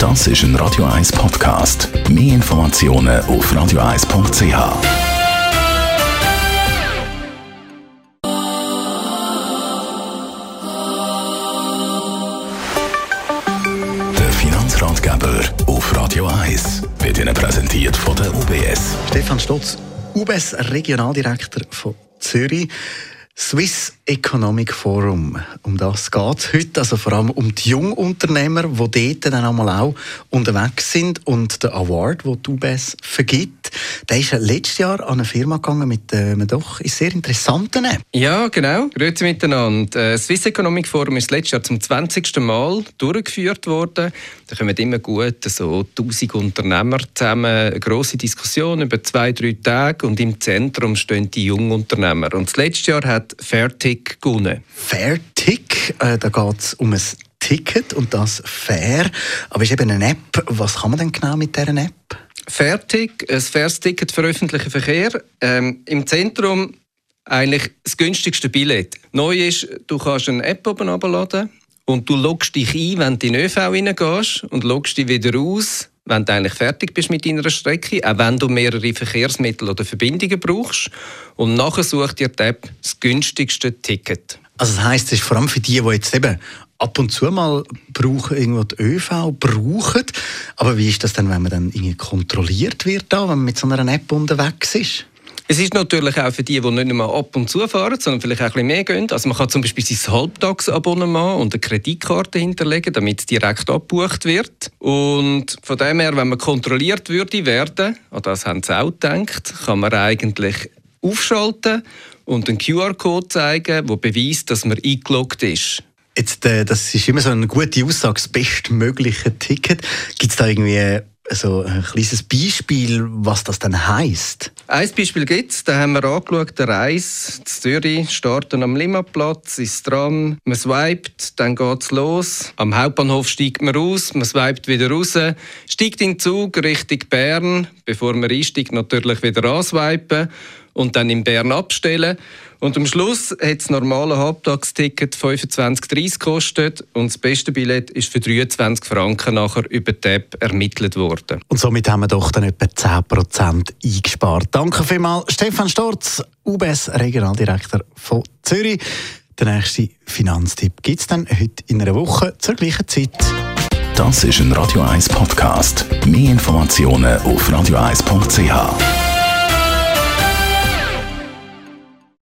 Das ist ein Radio 1 Podcast. Mehr Informationen auf radio1.ch. Der Finanzratgeber auf Radio 1 wird Ihnen präsentiert von der UBS. Stefan Stotz, UBS Regionaldirektor von Zürich. Swiss Economic Forum, um das geht es heute, also vor allem um die Jungunternehmer, die dort dann auch unterwegs sind und der Award, den die UBS vergibt, der ist letztes Jahr an eine Firma gegangen mit äh, einem doch sehr interessanten. Ja, genau. Grüezi miteinander. Das äh, Swiss Economic Forum ist letztes Jahr zum 20. Mal durchgeführt worden. Da kommen immer gut so 1000 Unternehmer zusammen, eine grosse Diskussion über zwei, drei Tage und im Zentrum stehen die Jungunternehmer. Und das letzte Jahr hat Fairtick gewonnen. Fairtick, äh, da geht es um ein Ticket und das Fair. Aber es ist eben eine App. Was kann man denn genau mit dieser App? Fairtick, ein faires Ticket für öffentlichen Verkehr. Ähm, Im Zentrum eigentlich das günstigste Billett. Neu ist, du kannst eine App oben abladen und du loggst dich ein, wenn du in den ÖV reingehst und loggst dich wieder aus, wenn du eigentlich fertig bist mit deiner Strecke, auch wenn du mehrere Verkehrsmittel oder Verbindungen brauchst. Und nachher sucht dir die App das günstigste Ticket. Also das heisst, es ist vor allem für die, die jetzt eben ab und zu mal brauchen, irgendwo die ÖV brauchen. Aber wie ist das denn, wenn man dann irgendwie kontrolliert wird, da, wenn man mit so einer App unterwegs ist? Es ist natürlich auch für die, die nicht nur ab und zu fahren, sondern vielleicht auch ein bisschen mehr gehen. Also man kann zum Beispiel sein Halbtagsabonnement und eine Kreditkarte hinterlegen, damit es direkt abgebucht wird. Und von dem her, wenn man kontrolliert würde werden, an das haben sie auch gedacht, kann man eigentlich aufschalten und einen QR-Code zeigen, der beweist, dass man eingeloggt ist. Jetzt, äh, das ist immer so eine gute Aussage, das bestmögliche Ticket. Gibt es da irgendwie so ein kleines Beispiel, was das dann heisst? Ein Beispiel gibt es, da haben wir angeschaut, der Reis in Zürich, starten am Limmatplatz, ist dran, man swipet, dann geht es los. Am Hauptbahnhof steigt man raus, man swipet wieder raus, steigt in den Zug Richtung Bern, bevor man einsteigt, natürlich wieder answipen und dann in Bern abstellen. Und am Schluss hat das normale Halbtagsticket 25,30 gekostet und das beste Billett ist für 23 Franken nachher über die App ermittelt worden. Und somit haben wir doch dann etwa 10% eingespart. Danke vielmals, Stefan Storz, UBS Regionaldirektor von Zürich. Der nächste Finanztipp gibt es dann heute in einer Woche zur gleichen Zeit. Das ist ein Radio 1 Podcast. Mehr Informationen auf radio1.ch.